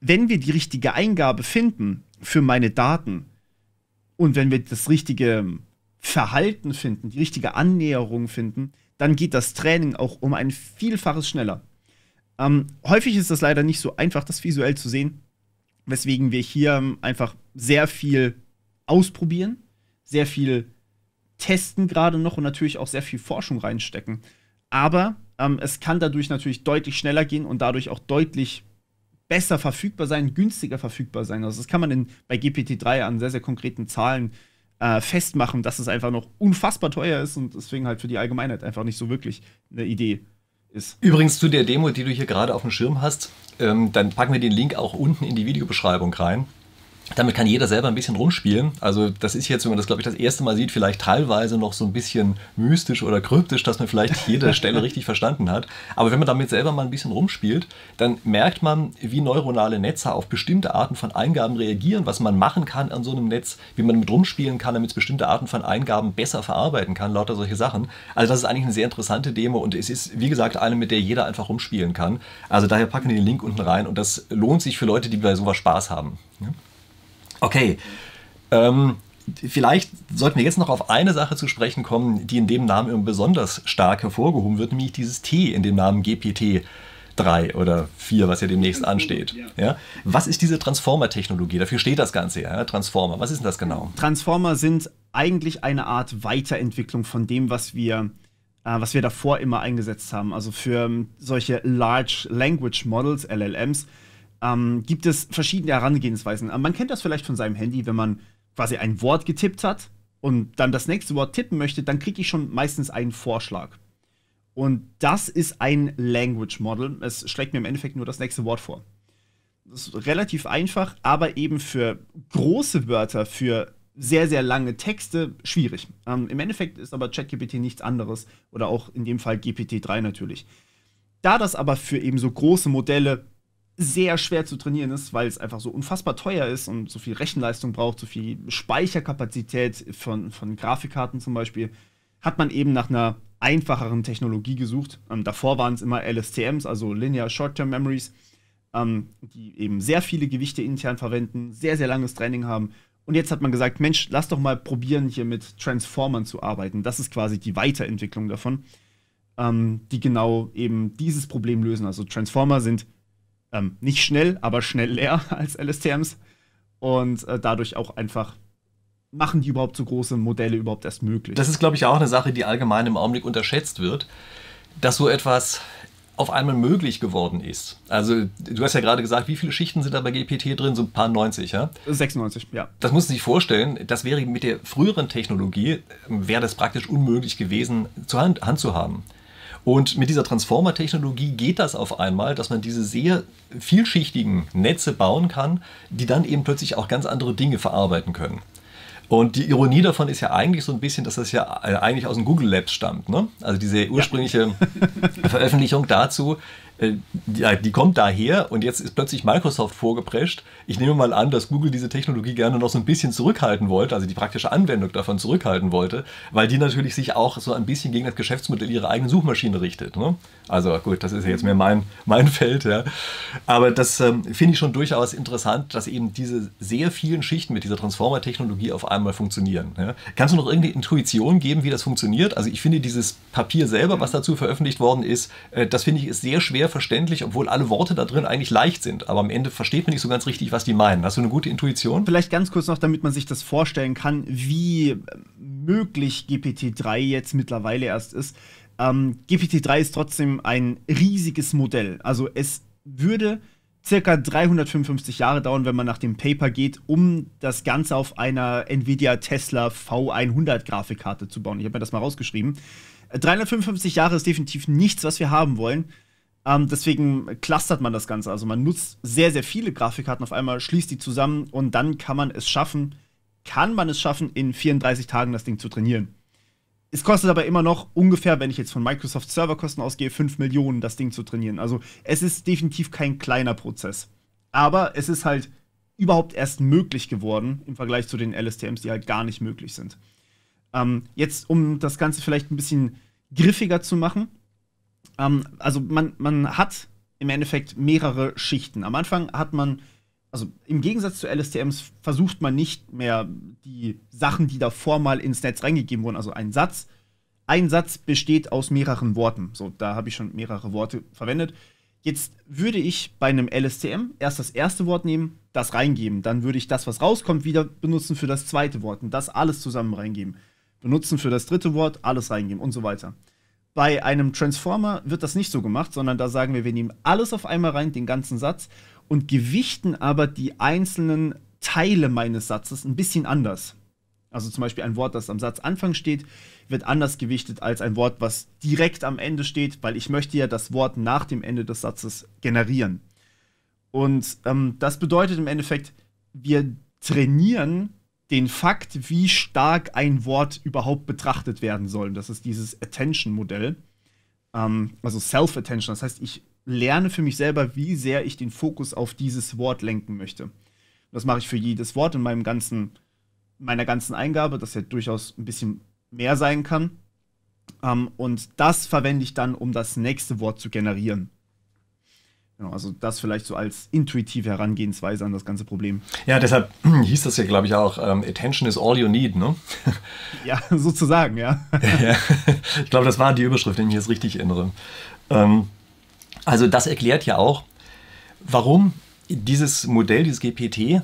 Wenn wir die richtige Eingabe finden für meine Daten und wenn wir das richtige Verhalten finden, die richtige Annäherung finden, dann geht das Training auch um ein Vielfaches schneller. Ähm, häufig ist das leider nicht so einfach, das visuell zu sehen, weswegen wir hier einfach sehr viel ausprobieren, sehr viel testen gerade noch und natürlich auch sehr viel Forschung reinstecken. Aber ähm, es kann dadurch natürlich deutlich schneller gehen und dadurch auch deutlich besser verfügbar sein, günstiger verfügbar sein. Also das kann man in, bei GPT-3 an sehr, sehr konkreten Zahlen äh, festmachen, dass es einfach noch unfassbar teuer ist und deswegen halt für die Allgemeinheit einfach nicht so wirklich eine Idee ist. Übrigens zu der Demo, die du hier gerade auf dem Schirm hast, ähm, dann packen wir den Link auch unten in die Videobeschreibung rein. Damit kann jeder selber ein bisschen rumspielen. Also das ist jetzt, wenn man das, glaube ich, das erste Mal sieht, vielleicht teilweise noch so ein bisschen mystisch oder kryptisch, dass man vielleicht jede <laughs> Stelle richtig verstanden hat. Aber wenn man damit selber mal ein bisschen rumspielt, dann merkt man, wie neuronale Netze auf bestimmte Arten von Eingaben reagieren, was man machen kann an so einem Netz, wie man mit rumspielen kann, damit es bestimmte Arten von Eingaben besser verarbeiten kann, lauter solche Sachen. Also das ist eigentlich eine sehr interessante Demo und es ist, wie gesagt, eine, mit der jeder einfach rumspielen kann. Also daher packen wir den Link unten rein und das lohnt sich für Leute, die bei sowas Spaß haben. Ja? Okay. Ähm, vielleicht sollten wir jetzt noch auf eine Sache zu sprechen kommen, die in dem Namen besonders stark hervorgehoben wird, nämlich dieses T in dem Namen GPT. 3 oder 4, was ja demnächst ansteht. Ja. Was ist diese Transformer-Technologie? Dafür steht das Ganze ja. Transformer, was ist denn das genau? Transformer sind eigentlich eine Art Weiterentwicklung von dem, was wir, äh, was wir davor immer eingesetzt haben. Also für ähm, solche Large Language Models, LLMs, ähm, gibt es verschiedene Herangehensweisen. Man kennt das vielleicht von seinem Handy, wenn man quasi ein Wort getippt hat und dann das nächste Wort tippen möchte, dann kriege ich schon meistens einen Vorschlag. Und das ist ein Language Model. Es schlägt mir im Endeffekt nur das nächste Wort vor. Das ist relativ einfach, aber eben für große Wörter, für sehr, sehr lange Texte schwierig. Ähm, Im Endeffekt ist aber ChatGPT nichts anderes oder auch in dem Fall GPT-3 natürlich. Da das aber für eben so große Modelle sehr schwer zu trainieren ist, weil es einfach so unfassbar teuer ist und so viel Rechenleistung braucht, so viel Speicherkapazität von, von Grafikkarten zum Beispiel, hat man eben nach einer einfacheren Technologie gesucht. Ähm, davor waren es immer LSTMs, also Linear Short-Term Memories, ähm, die eben sehr viele Gewichte intern verwenden, sehr, sehr langes Training haben. Und jetzt hat man gesagt, Mensch, lass doch mal probieren, hier mit Transformern zu arbeiten. Das ist quasi die Weiterentwicklung davon, ähm, die genau eben dieses Problem lösen. Also Transformer sind ähm, nicht schnell, aber schnell leer <laughs> als LSTMs. Und äh, dadurch auch einfach machen die überhaupt so große Modelle überhaupt erst möglich. Das ist, glaube ich, auch eine Sache, die allgemein im Augenblick unterschätzt wird, dass so etwas auf einmal möglich geworden ist. Also du hast ja gerade gesagt, wie viele Schichten sind da bei GPT drin? So ein paar 90, ja? 96, ja. Das muss man sich vorstellen, das wäre mit der früheren Technologie, wäre das praktisch unmöglich gewesen, zur Hand, Hand zu haben. Und mit dieser Transformer-Technologie geht das auf einmal, dass man diese sehr vielschichtigen Netze bauen kann, die dann eben plötzlich auch ganz andere Dinge verarbeiten können. Und die Ironie davon ist ja eigentlich so ein bisschen, dass das ja äh, eigentlich aus dem Google Labs stammt. Ne? Also diese ursprüngliche ja. Veröffentlichung dazu, die, die, kommt daher und jetzt ist plötzlich Microsoft vorgeprescht. Ich nehme mal an, dass Google diese Technologie gerne noch so ein bisschen zurückhalten wollte, also die praktische Anwendung davon zurückhalten wollte, weil die natürlich sich auch so ein bisschen gegen das Geschäftsmodell ihrer eigenen Suchmaschine richtet. Ne? Also gut, das ist ja jetzt mehr mein, mein Feld. Ja. Aber das ähm, finde ich schon durchaus interessant, dass eben diese sehr vielen Schichten mit dieser Transformer-Technologie auf einmal funktionieren. Ja. Kannst du noch irgendeine Intuition geben, wie das funktioniert? Also ich finde dieses Papier selber, was dazu veröffentlicht worden ist, äh, das finde ich ist sehr schwer schwer verständlich, obwohl alle Worte da drin eigentlich leicht sind. Aber am Ende versteht man nicht so ganz richtig, was die meinen. Hast du eine gute Intuition? Vielleicht ganz kurz noch, damit man sich das vorstellen kann, wie möglich GPT-3 jetzt mittlerweile erst ist. Ähm, GPT-3 ist trotzdem ein riesiges Modell. Also es würde circa 355 Jahre dauern, wenn man nach dem Paper geht, um das Ganze auf einer Nvidia Tesla V100 Grafikkarte zu bauen. Ich habe mir das mal rausgeschrieben. 355 Jahre ist definitiv nichts, was wir haben wollen. Ähm, deswegen clustert man das Ganze. Also man nutzt sehr, sehr viele Grafikkarten auf einmal, schließt die zusammen und dann kann man es schaffen, kann man es schaffen, in 34 Tagen das Ding zu trainieren. Es kostet aber immer noch ungefähr, wenn ich jetzt von Microsoft Serverkosten ausgehe, 5 Millionen, das Ding zu trainieren. Also es ist definitiv kein kleiner Prozess. Aber es ist halt überhaupt erst möglich geworden im Vergleich zu den LSTMs, die halt gar nicht möglich sind. Ähm, jetzt, um das Ganze vielleicht ein bisschen griffiger zu machen, ähm, also man, man hat im Endeffekt mehrere Schichten. Am Anfang hat man, also im Gegensatz zu LSTMs, versucht man nicht mehr die Sachen, die davor mal ins Netz reingegeben wurden, also ein Satz. Ein Satz besteht aus mehreren Worten. So, da habe ich schon mehrere Worte verwendet. Jetzt würde ich bei einem LSTM erst das erste Wort nehmen, das reingeben. Dann würde ich das, was rauskommt, wieder benutzen für das zweite Wort und das alles zusammen reingeben. Benutzen für das dritte Wort, alles reingeben und so weiter. Bei einem Transformer wird das nicht so gemacht, sondern da sagen wir, wir nehmen alles auf einmal rein, den ganzen Satz, und gewichten aber die einzelnen Teile meines Satzes ein bisschen anders. Also zum Beispiel ein Wort, das am Satzanfang steht, wird anders gewichtet als ein Wort, was direkt am Ende steht, weil ich möchte ja das Wort nach dem Ende des Satzes generieren. Und ähm, das bedeutet im Endeffekt, wir trainieren den Fakt, wie stark ein Wort überhaupt betrachtet werden soll. Das ist dieses Attention-Modell. Ähm, also Self-Attention. Das heißt, ich lerne für mich selber, wie sehr ich den Fokus auf dieses Wort lenken möchte. Das mache ich für jedes Wort in meinem ganzen, meiner ganzen Eingabe, das ja durchaus ein bisschen mehr sein kann. Ähm, und das verwende ich dann, um das nächste Wort zu generieren. Genau, also das vielleicht so als intuitive Herangehensweise an das ganze Problem. Ja, deshalb <clears throat> hieß das ja, glaube ich, auch, ähm, Attention is all you need, ne? <laughs> ja, sozusagen, ja. <laughs> ja ich glaube, das war die Überschrift, wenn ich mich jetzt richtig erinnere. Ähm, also das erklärt ja auch, warum dieses Modell, dieses GPT,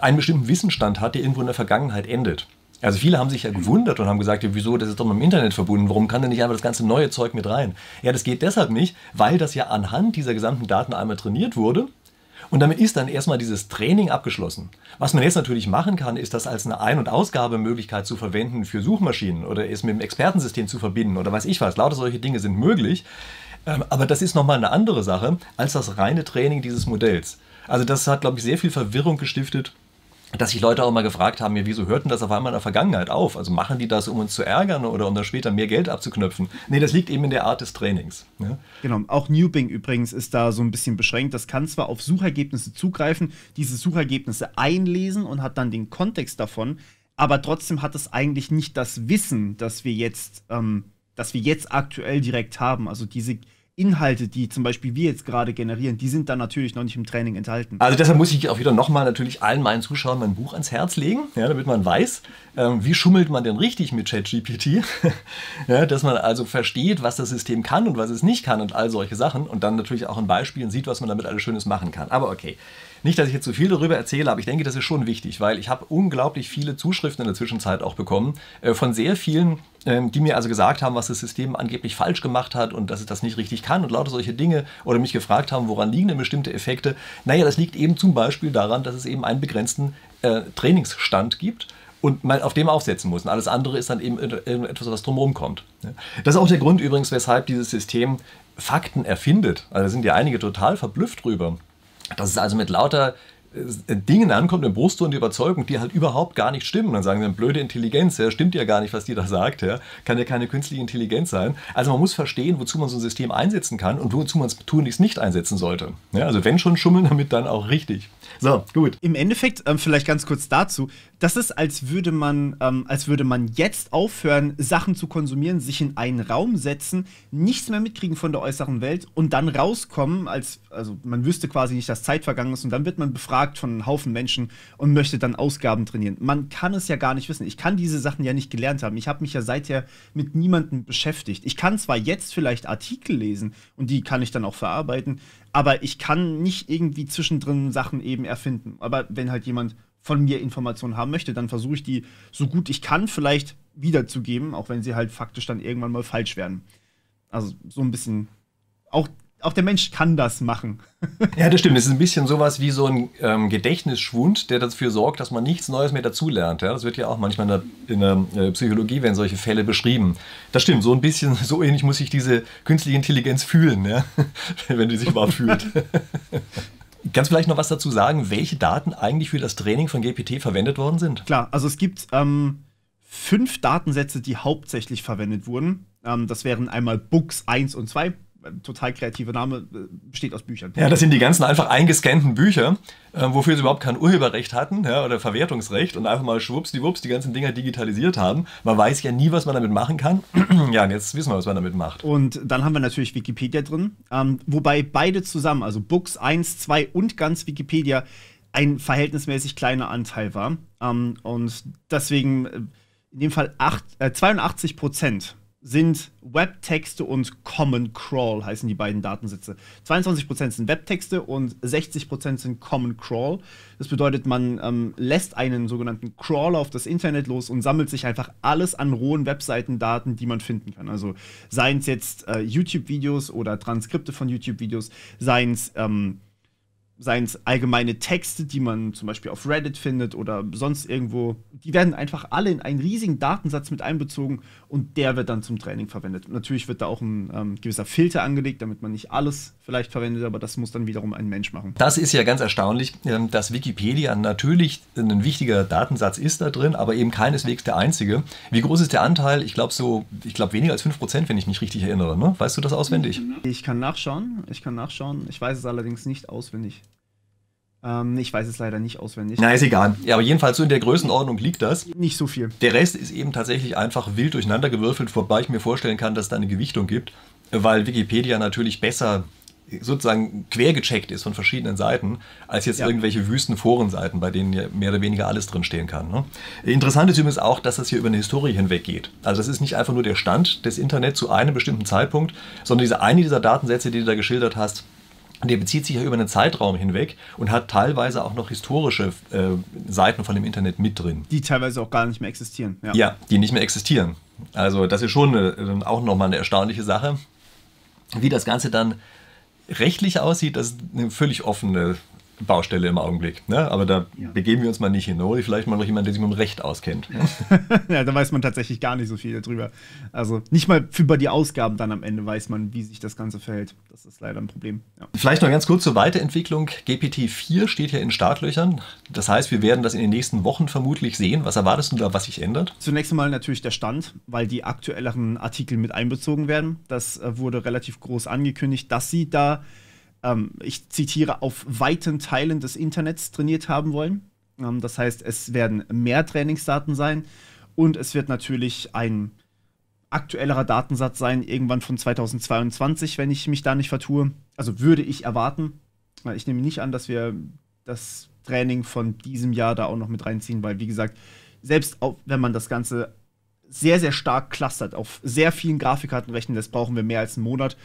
einen bestimmten Wissensstand hat, der irgendwo in der Vergangenheit endet. Also viele haben sich ja gewundert und haben gesagt, ja, wieso, das ist doch mit dem Internet verbunden, warum kann denn nicht einfach das ganze neue Zeug mit rein? Ja, das geht deshalb nicht, weil das ja anhand dieser gesamten Daten einmal trainiert wurde und damit ist dann erstmal dieses Training abgeschlossen. Was man jetzt natürlich machen kann, ist das als eine Ein- und Ausgabemöglichkeit zu verwenden für Suchmaschinen oder es mit dem Expertensystem zu verbinden oder weiß ich was. Lauter solche Dinge sind möglich. Ähm, aber das ist nochmal eine andere Sache als das reine Training dieses Modells. Also das hat, glaube ich, sehr viel Verwirrung gestiftet dass sich Leute auch mal gefragt haben, ja, wieso hörten das auf einmal in der Vergangenheit auf? Also machen die das, um uns zu ärgern oder um dann später mehr Geld abzuknöpfen? Nee, das liegt eben in der Art des Trainings. Ja? Genau, auch Newbing übrigens ist da so ein bisschen beschränkt. Das kann zwar auf Suchergebnisse zugreifen, diese Suchergebnisse einlesen und hat dann den Kontext davon, aber trotzdem hat es eigentlich nicht das Wissen, das wir jetzt, ähm, das wir jetzt aktuell direkt haben. Also diese Inhalte, die zum Beispiel wir jetzt gerade generieren, die sind dann natürlich noch nicht im Training enthalten. Also deshalb muss ich auch wieder nochmal natürlich allen meinen Zuschauern mein Buch ans Herz legen, ja, damit man weiß, ähm, wie schummelt man denn richtig mit ChatGPT. <laughs> ja, dass man also versteht, was das System kann und was es nicht kann und all solche Sachen und dann natürlich auch in Beispielen sieht, was man damit alles Schönes machen kann. Aber okay. Nicht, dass ich jetzt zu so viel darüber erzähle, aber ich denke, das ist schon wichtig, weil ich habe unglaublich viele Zuschriften in der Zwischenzeit auch bekommen äh, von sehr vielen, die mir also gesagt haben, was das System angeblich falsch gemacht hat und dass es das nicht richtig kann und lauter solche Dinge oder mich gefragt haben, woran liegen denn bestimmte Effekte. Naja, das liegt eben zum Beispiel daran, dass es eben einen begrenzten äh, Trainingsstand gibt und man auf dem aufsetzen muss. Und alles andere ist dann eben etwas, was drumherum kommt. Das ist auch der Grund übrigens, weshalb dieses System Fakten erfindet. Also da sind ja einige total verblüfft drüber. Dass es also mit lauter Dingen ankommt im Brust und die Überzeugung, die halt überhaupt gar nicht stimmen. Dann sagen sie, blöde Intelligenz, ja, stimmt ja gar nicht, was die da sagt, ja. kann ja keine künstliche Intelligenz sein. Also man muss verstehen, wozu man so ein System einsetzen kann und wozu man es tunlichst nicht einsetzen sollte. Ja, also wenn schon schummeln, <laughs> damit dann auch richtig. So, gut. Im Endeffekt, ähm, vielleicht ganz kurz dazu, das ist, als würde man, ähm, als würde man jetzt aufhören, Sachen zu konsumieren, sich in einen Raum setzen, nichts mehr mitkriegen von der äußeren Welt und dann rauskommen, als, also man wüsste quasi nicht, dass Zeit vergangen ist und dann wird man befragt von einem Haufen Menschen und möchte dann Ausgaben trainieren. Man kann es ja gar nicht wissen. Ich kann diese Sachen ja nicht gelernt haben. Ich habe mich ja seither mit niemandem beschäftigt. Ich kann zwar jetzt vielleicht Artikel lesen und die kann ich dann auch verarbeiten, aber ich kann nicht irgendwie zwischendrin Sachen eben erfinden. Aber wenn halt jemand von mir Informationen haben möchte, dann versuche ich die so gut ich kann vielleicht wiederzugeben, auch wenn sie halt faktisch dann irgendwann mal falsch werden. Also so ein bisschen auch auch der Mensch kann das machen. <laughs> ja, das stimmt. Es ist ein bisschen sowas wie so ein ähm, Gedächtnisschwund, der dafür sorgt, dass man nichts Neues mehr dazulernt. Ja? Das wird ja auch manchmal in der, in der äh, Psychologie, werden solche Fälle beschrieben. Das stimmt, so ein bisschen, <laughs> so ähnlich muss sich diese künstliche Intelligenz fühlen, ja? <laughs> wenn die sich wahr fühlt. Kannst du vielleicht noch was dazu sagen, welche Daten eigentlich für das Training von GPT verwendet worden sind? Klar, also es gibt ähm, fünf Datensätze, die hauptsächlich verwendet wurden. Ähm, das wären einmal Books 1 und 2 total kreativer Name, äh, besteht aus Büchern. Ja, das sind die ganzen einfach eingescannten Bücher, äh, wofür sie überhaupt kein Urheberrecht hatten ja, oder Verwertungsrecht und einfach mal schwuppsdiwupps die ganzen Dinger digitalisiert haben. Man weiß ja nie, was man damit machen kann. <clears throat> ja, und jetzt wissen wir, was man damit macht. Und dann haben wir natürlich Wikipedia drin, ähm, wobei beide zusammen, also Books 1, 2 und ganz Wikipedia, ein verhältnismäßig kleiner Anteil war. Ähm, und deswegen äh, in dem Fall acht, äh, 82 Prozent sind Webtexte und Common Crawl, heißen die beiden Datensätze. 22% sind Webtexte und 60% sind Common Crawl. Das bedeutet, man ähm, lässt einen sogenannten Crawler auf das Internet los und sammelt sich einfach alles an rohen Webseitendaten, die man finden kann. Also seien es jetzt äh, YouTube-Videos oder Transkripte von YouTube-Videos, seien es ähm, seien es allgemeine Texte, die man zum Beispiel auf Reddit findet oder sonst irgendwo, die werden einfach alle in einen riesigen Datensatz mit einbezogen und der wird dann zum Training verwendet. Natürlich wird da auch ein ähm, gewisser Filter angelegt, damit man nicht alles vielleicht verwendet, aber das muss dann wiederum ein Mensch machen. Das ist ja ganz erstaunlich, ähm, dass Wikipedia natürlich ein wichtiger Datensatz ist da drin, aber eben keineswegs der einzige. Wie groß ist der Anteil? Ich glaube so, ich glaube weniger als 5%, wenn ich mich richtig erinnere. Ne? Weißt du das auswendig? Ich kann nachschauen, ich kann nachschauen. Ich weiß es allerdings nicht auswendig. Ähm, ich weiß es leider nicht auswendig. Na, ist egal. Ja, aber jedenfalls so in der Größenordnung liegt das. Nicht so viel. Der Rest ist eben tatsächlich einfach wild durcheinander gewürfelt, wobei ich mir vorstellen kann, dass es da eine Gewichtung gibt, weil Wikipedia natürlich besser sozusagen quergecheckt ist von verschiedenen Seiten, als jetzt ja. irgendwelche wüsten Forenseiten, bei denen ja mehr oder weniger alles drinstehen kann. Ne? Interessant ist übrigens auch, dass das hier über eine Historie hinweg geht. Also das ist nicht einfach nur der Stand des Internets zu einem bestimmten Zeitpunkt, sondern diese eine dieser Datensätze, die du da geschildert hast, der bezieht sich ja über einen Zeitraum hinweg und hat teilweise auch noch historische äh, Seiten von dem Internet mit drin. Die teilweise auch gar nicht mehr existieren. Ja, ja die nicht mehr existieren. Also das ist schon eine, auch nochmal eine erstaunliche Sache. Wie das Ganze dann rechtlich aussieht, das ist eine völlig offene Baustelle im Augenblick. Ne? Aber da ja. begeben wir uns mal nicht hin. Oder vielleicht mal noch jemand, der sich mit dem Recht auskennt. <laughs> ja, da weiß man tatsächlich gar nicht so viel darüber. Also nicht mal über die Ausgaben dann am Ende weiß man, wie sich das Ganze verhält. Das ist leider ein Problem. Ja. Vielleicht noch ganz kurz zur Weiterentwicklung. GPT-4 steht ja in Startlöchern. Das heißt, wir werden das in den nächsten Wochen vermutlich sehen. Was erwartest du da, was sich ändert? Zunächst einmal natürlich der Stand, weil die aktuelleren Artikel mit einbezogen werden. Das äh, wurde relativ groß angekündigt, dass sie da ähm, ich zitiere, auf weiten Teilen des Internets trainiert haben wollen. Ähm, das heißt, es werden mehr Trainingsdaten sein und es wird natürlich ein aktuellerer Datensatz sein, irgendwann von 2022, wenn ich mich da nicht vertue. Also würde ich erwarten. Ich nehme nicht an, dass wir das Training von diesem Jahr da auch noch mit reinziehen, weil, wie gesagt, selbst auch, wenn man das Ganze sehr, sehr stark clustert, auf sehr vielen Grafikkarten rechnen lässt, brauchen wir mehr als einen Monat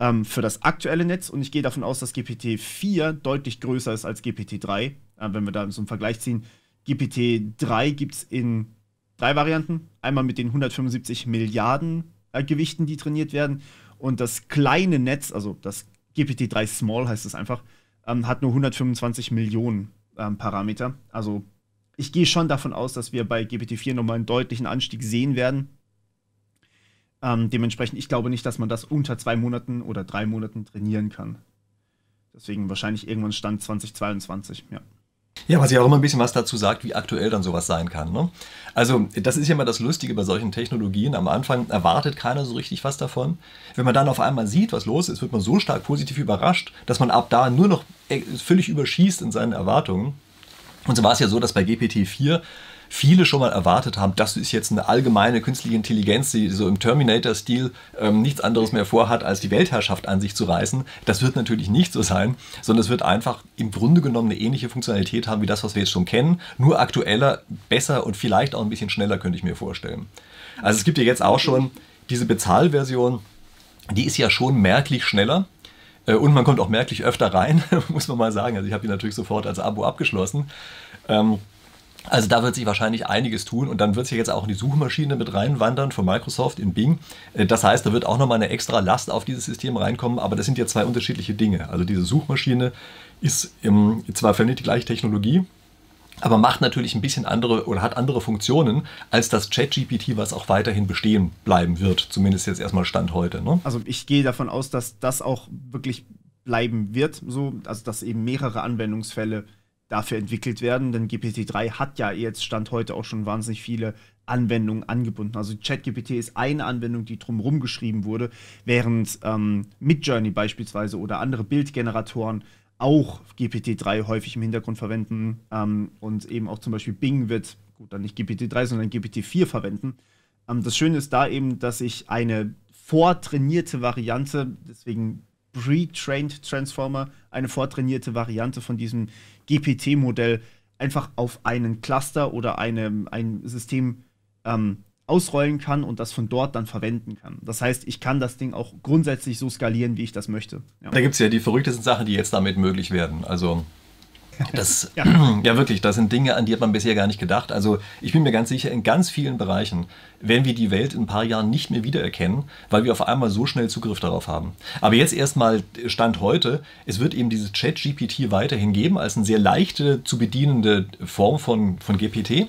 ähm, für das aktuelle Netz und ich gehe davon aus, dass GPT-4 deutlich größer ist als GPT-3, äh, wenn wir da so einen Vergleich ziehen. GPT-3 gibt es in drei Varianten. Einmal mit den 175 Milliarden äh, Gewichten, die trainiert werden. Und das kleine Netz, also das GPT-3 Small heißt es einfach, ähm, hat nur 125 Millionen ähm, Parameter. Also ich gehe schon davon aus, dass wir bei GPT-4 nochmal einen deutlichen Anstieg sehen werden. Ähm, dementsprechend, ich glaube nicht, dass man das unter zwei Monaten oder drei Monaten trainieren kann. Deswegen wahrscheinlich irgendwann Stand 2022, ja. Ja, was ja auch immer ein bisschen was dazu sagt, wie aktuell dann sowas sein kann. Ne? Also, das ist ja immer das Lustige bei solchen Technologien. Am Anfang erwartet keiner so richtig was davon. Wenn man dann auf einmal sieht, was los ist, wird man so stark positiv überrascht, dass man ab da nur noch äh, völlig überschießt in seinen Erwartungen. Und so war es ja so, dass bei GPT-4 viele schon mal erwartet haben, das ist jetzt eine allgemeine künstliche Intelligenz, die so im Terminator-Stil ähm, nichts anderes mehr vorhat, als die Weltherrschaft an sich zu reißen. Das wird natürlich nicht so sein, sondern es wird einfach im Grunde genommen eine ähnliche Funktionalität haben wie das, was wir jetzt schon kennen, nur aktueller, besser und vielleicht auch ein bisschen schneller, könnte ich mir vorstellen. Also es gibt ja jetzt auch schon diese Bezahlversion, die ist ja schon merklich schneller. Äh, und man kommt auch merklich öfter rein, <laughs> muss man mal sagen. Also ich habe die natürlich sofort als Abo abgeschlossen. Ähm, also da wird sich wahrscheinlich einiges tun und dann wird sich jetzt auch in die Suchmaschine mit reinwandern von Microsoft in Bing. Äh, das heißt, da wird auch nochmal eine extra Last auf dieses System reinkommen, aber das sind ja zwei unterschiedliche Dinge. Also diese Suchmaschine ist im, zwar verwendet die gleiche Technologie, aber macht natürlich ein bisschen andere oder hat andere Funktionen als das ChatGPT, was auch weiterhin bestehen bleiben wird, zumindest jetzt erstmal Stand heute. Ne? Also ich gehe davon aus, dass das auch wirklich bleiben wird, so, also dass eben mehrere Anwendungsfälle dafür entwickelt werden, denn GPT-3 hat ja jetzt Stand heute auch schon wahnsinnig viele Anwendungen angebunden. Also ChatGPT ist eine Anwendung, die drumherum geschrieben wurde, während ähm, Midjourney beispielsweise oder andere Bildgeneratoren auch GPT-3 häufig im Hintergrund verwenden ähm, und eben auch zum Beispiel Bing wird, gut, dann nicht GPT-3, sondern GPT-4 verwenden. Ähm, das Schöne ist da eben, dass ich eine vortrainierte Variante, deswegen Pre-Trained Transformer, eine vortrainierte Variante von diesem GPT-Modell einfach auf einen Cluster oder eine, ein System ähm, ausrollen kann und das von dort dann verwenden kann. Das heißt, ich kann das Ding auch grundsätzlich so skalieren, wie ich das möchte. Ja. Da gibt es ja die verrücktesten Sachen, die jetzt damit möglich werden. Also das, <laughs> ja. <clears throat> ja. wirklich, das sind Dinge, an die hat man bisher gar nicht gedacht. Also ich bin mir ganz sicher, in ganz vielen Bereichen werden wir die Welt in ein paar Jahren nicht mehr wiedererkennen, weil wir auf einmal so schnell Zugriff darauf haben. Aber jetzt erstmal Stand heute, es wird eben dieses Chat-GPT weiterhin geben als eine sehr leichte zu bedienende Form von, von GPT.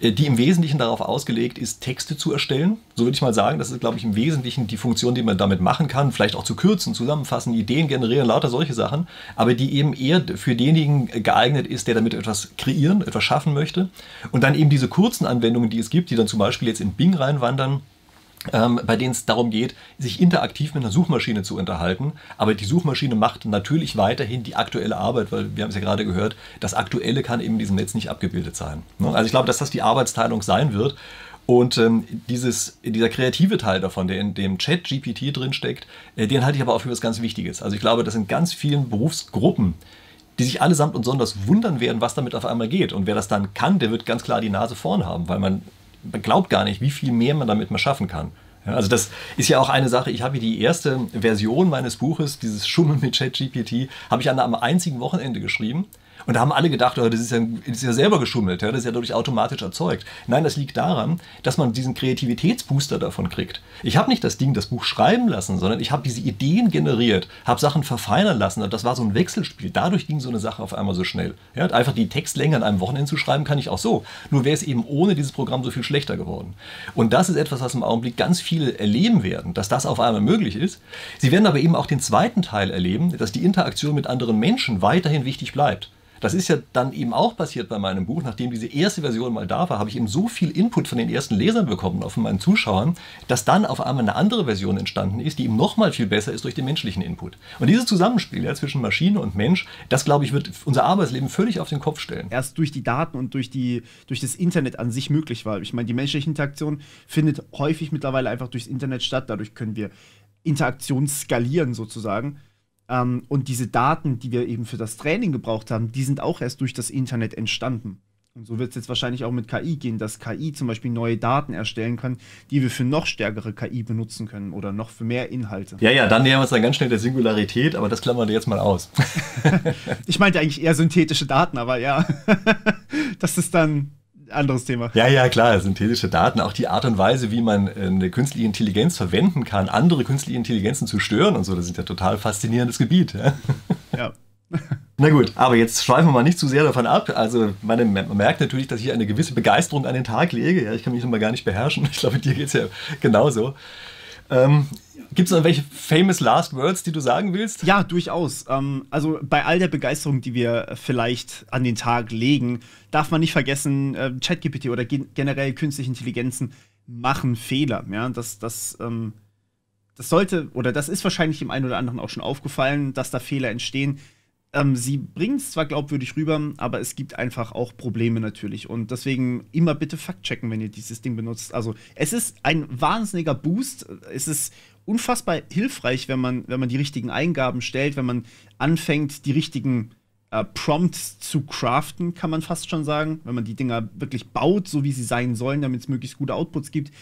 Äh, die im Wesentlichen darauf ausgelegt ist, Texte zu erstellen. So würde ich mal sagen, das ist, glaube ich, im Wesentlichen die Funktion, die man damit machen kann. Vielleicht auch zu kürzen, zusammenfassen, Ideen generieren, lauter solche Sachen. Aber die eben eher für denjenigen geeignet ist, der damit etwas kreieren, etwas schaffen möchte. Und dann eben diese kurzen Anwendungen, die es gibt, die dann zum Beispiel jetzt in Bing reinwandern ähm, bei denen es darum geht, sich interaktiv mit einer Suchmaschine zu unterhalten. Aber die Suchmaschine macht natürlich weiterhin die aktuelle Arbeit, weil wir haben es ja gerade gehört, das Aktuelle kann eben in diesem Netz nicht abgebildet sein. Ne? Also ich glaube, dass das die Arbeitsteilung sein wird. Und ähm, dieses, dieser kreative Teil davon, der in dem Chat GPT drinsteckt, äh, den halte ich aber auch für was ganz Wichtiges. Also ich glaube, das sind ganz vielen Berufsgruppen, die sich allesamt und sonders wundern werden, was damit auf einmal geht. Und wer das dann kann, der wird ganz klar die Nase vorn haben, weil man man glaubt gar nicht, wie viel mehr man damit mal schaffen kann. Ja, also das ist ja auch eine Sache, ich habe die erste Version meines Buches, dieses Schummeln mit ChatGPT, habe ich an einem einzigen Wochenende geschrieben. Und da haben alle gedacht, oh, das, ist ja, das ist ja selber geschummelt, ja, das ist ja dadurch automatisch erzeugt. Nein, das liegt daran, dass man diesen Kreativitätsbooster davon kriegt. Ich habe nicht das Ding, das Buch schreiben lassen, sondern ich habe diese Ideen generiert, habe Sachen verfeinern lassen und das war so ein Wechselspiel. Dadurch ging so eine Sache auf einmal so schnell. Ja, einfach die Textlänge an einem Wochenende zu schreiben, kann ich auch so. Nur wäre es eben ohne dieses Programm so viel schlechter geworden. Und das ist etwas, was im Augenblick ganz viele erleben werden, dass das auf einmal möglich ist. Sie werden aber eben auch den zweiten Teil erleben, dass die Interaktion mit anderen Menschen weiterhin wichtig bleibt. Das ist ja dann eben auch passiert bei meinem Buch. Nachdem diese erste Version mal da war, habe ich eben so viel Input von den ersten Lesern bekommen, auch von meinen Zuschauern, dass dann auf einmal eine andere Version entstanden ist, die eben noch mal viel besser ist durch den menschlichen Input. Und dieses Zusammenspiel ja, zwischen Maschine und Mensch, das glaube ich, wird unser Arbeitsleben völlig auf den Kopf stellen. Erst durch die Daten und durch, die, durch das Internet an sich möglich war. Ich meine, die menschliche Interaktion findet häufig mittlerweile einfach durchs Internet statt. Dadurch können wir Interaktion skalieren sozusagen. Ähm, und diese Daten, die wir eben für das Training gebraucht haben, die sind auch erst durch das Internet entstanden. Und so wird es jetzt wahrscheinlich auch mit KI gehen, dass KI zum Beispiel neue Daten erstellen kann, die wir für noch stärkere KI benutzen können oder noch für mehr Inhalte. Ja, ja, dann nähern wir uns dann ganz schnell der Singularität, aber das klammern wir jetzt mal aus. <laughs> ich meinte eigentlich eher synthetische Daten, aber ja, <laughs> das ist dann anderes Thema. Ja, ja, klar, synthetische Daten, auch die Art und Weise, wie man äh, eine künstliche Intelligenz verwenden kann, andere künstliche Intelligenzen zu stören und so, das ist ja total faszinierendes Gebiet. Ja. ja. <laughs> Na gut, aber jetzt schweifen wir mal nicht zu sehr davon ab. Also man, man merkt natürlich, dass ich eine gewisse Begeisterung an den Tag lege. Ja, ich kann mich immer gar nicht beherrschen. Ich glaube, dir geht es ja genauso. Ähm, Gibt es noch welche famous last words, die du sagen willst? Ja, durchaus. Ähm, also bei all der Begeisterung, die wir vielleicht an den Tag legen, darf man nicht vergessen, äh, ChatGPT oder gen generell künstliche Intelligenzen machen Fehler. Ja, das, das, ähm, das sollte oder das ist wahrscheinlich dem einen oder anderen auch schon aufgefallen, dass da Fehler entstehen. Ähm, sie bringen es zwar glaubwürdig rüber, aber es gibt einfach auch Probleme natürlich. Und deswegen immer bitte Fakt checken, wenn ihr dieses Ding benutzt. Also es ist ein wahnsinniger Boost. Es ist unfassbar hilfreich, wenn man, wenn man die richtigen Eingaben stellt, wenn man anfängt, die richtigen äh, Prompts zu craften, kann man fast schon sagen. Wenn man die Dinger wirklich baut, so wie sie sein sollen, damit es möglichst gute Outputs gibt.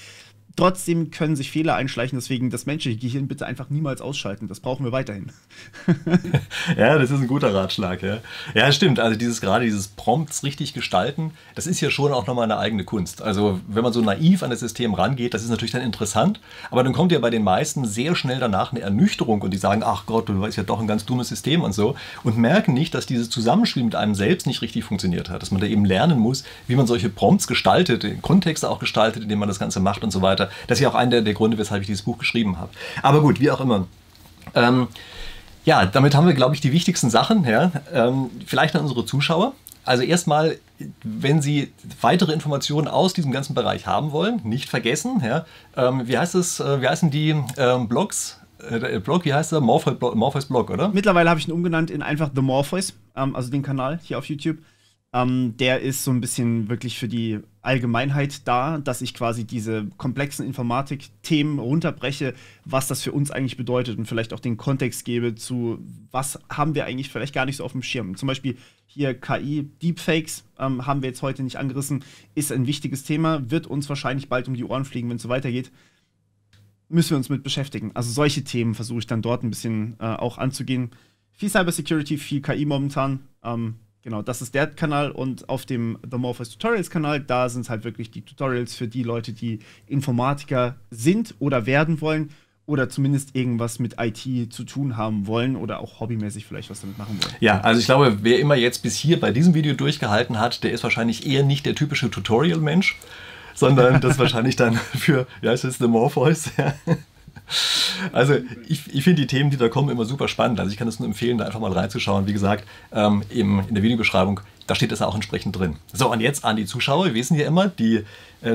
Trotzdem können sich Fehler einschleichen, deswegen das menschliche Gehirn bitte einfach niemals ausschalten. Das brauchen wir weiterhin. <laughs> ja, das ist ein guter Ratschlag. Ja, ja stimmt. Also dieses gerade dieses Prompts richtig gestalten, das ist ja schon auch nochmal eine eigene Kunst. Also wenn man so naiv an das System rangeht, das ist natürlich dann interessant, aber dann kommt ja bei den meisten sehr schnell danach eine Ernüchterung und die sagen, ach Gott, du weißt ja doch ein ganz dummes System und so und merken nicht, dass dieses Zusammenspiel mit einem selbst nicht richtig funktioniert hat, dass man da eben lernen muss, wie man solche Prompts gestaltet, den Kontexte auch gestaltet, in dem man das Ganze macht und so weiter. Das ist ja auch einer der, Gründe, weshalb ich dieses Buch geschrieben habe. Aber gut, wie auch immer. Ähm, ja, damit haben wir, glaube ich, die wichtigsten Sachen. Ja. Ähm, vielleicht an unsere Zuschauer. Also erstmal, wenn Sie weitere Informationen aus diesem ganzen Bereich haben wollen, nicht vergessen, ja, ähm, wie heißt es, äh, wie heißen die ähm, Blogs? Äh, Blog, wie heißt der? Morpheus Blog, oder? Mittlerweile habe ich ihn umgenannt in einfach The Morpheus, ähm, also den Kanal hier auf YouTube. Ähm, der ist so ein bisschen wirklich für die Allgemeinheit da, dass ich quasi diese komplexen Informatik-Themen runterbreche, was das für uns eigentlich bedeutet und vielleicht auch den Kontext gebe zu, was haben wir eigentlich vielleicht gar nicht so auf dem Schirm. Zum Beispiel hier KI, Deepfakes ähm, haben wir jetzt heute nicht angerissen, ist ein wichtiges Thema, wird uns wahrscheinlich bald um die Ohren fliegen, wenn es so weitergeht. Müssen wir uns mit beschäftigen. Also solche Themen versuche ich dann dort ein bisschen äh, auch anzugehen. Viel Cybersecurity, viel KI momentan. Ähm, Genau, das ist der Kanal und auf dem The Morpheus Tutorials Kanal, da sind es halt wirklich die Tutorials für die Leute, die Informatiker sind oder werden wollen oder zumindest irgendwas mit IT zu tun haben wollen oder auch hobbymäßig vielleicht was damit machen wollen. Ja, also ich glaube, wer immer jetzt bis hier bei diesem Video durchgehalten hat, der ist wahrscheinlich eher nicht der typische Tutorial-Mensch, sondern das wahrscheinlich dann <laughs> für, ja, es ist The Morpheus, ja. Also ich, ich finde die Themen, die da kommen, immer super spannend. Also ich kann es nur empfehlen, da einfach mal reinzuschauen. Wie gesagt, ähm, in der Videobeschreibung, da steht das auch entsprechend drin. So, und jetzt an die Zuschauer. Wir wissen ja immer, die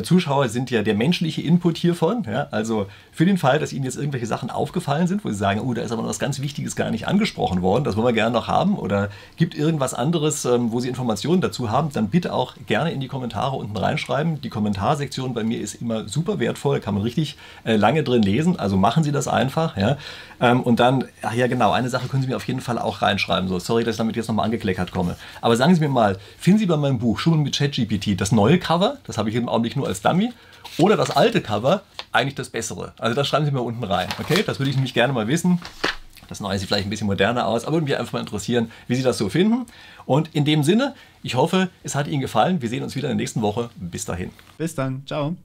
Zuschauer sind ja der menschliche Input hiervon. Ja? Also für den Fall, dass Ihnen jetzt irgendwelche Sachen aufgefallen sind, wo Sie sagen, oh, da ist aber noch was ganz Wichtiges gar nicht angesprochen worden, das wollen wir gerne noch haben, oder gibt irgendwas anderes, ähm, wo Sie Informationen dazu haben, dann bitte auch gerne in die Kommentare unten reinschreiben. Die Kommentarsektion bei mir ist immer super wertvoll, kann man richtig äh, lange drin lesen, also machen Sie das einfach. Ja? Ähm, und dann, ach ja genau, eine Sache können Sie mir auf jeden Fall auch reinschreiben. So, sorry, dass ich damit jetzt nochmal angekleckert komme. Aber sagen Sie mir mal, finden Sie bei meinem Buch Schulen mit ChatGPT das neue Cover, das habe ich im Augenblick nur als Dummy, oder das alte Cover, eigentlich das bessere. Also das schreiben Sie mir unten rein. Okay, das würde ich nämlich gerne mal wissen. Das neue sieht vielleicht ein bisschen moderner aus, aber würde mich einfach mal interessieren, wie Sie das so finden. Und in dem Sinne, ich hoffe, es hat Ihnen gefallen. Wir sehen uns wieder in der nächsten Woche. Bis dahin. Bis dann. Ciao.